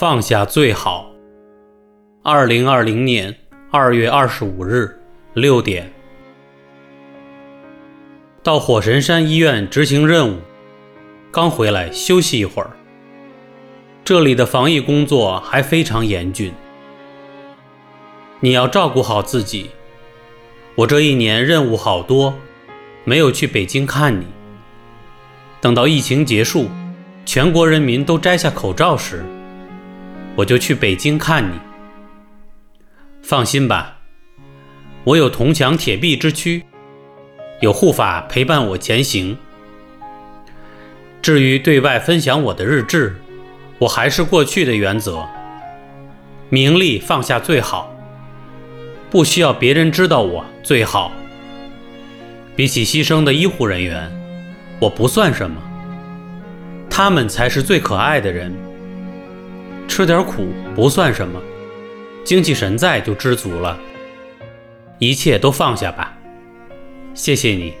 放下最好。二零二零年二月二十五日六点，到火神山医院执行任务，刚回来休息一会儿。这里的防疫工作还非常严峻，你要照顾好自己。我这一年任务好多，没有去北京看你。等到疫情结束，全国人民都摘下口罩时，我就去北京看你。放心吧，我有铜墙铁壁之躯，有护法陪伴我前行。至于对外分享我的日志，我还是过去的原则：名利放下最好，不需要别人知道我最好。比起牺牲的医护人员，我不算什么，他们才是最可爱的人。吃点苦不算什么，精气神在就知足了。一切都放下吧，谢谢你。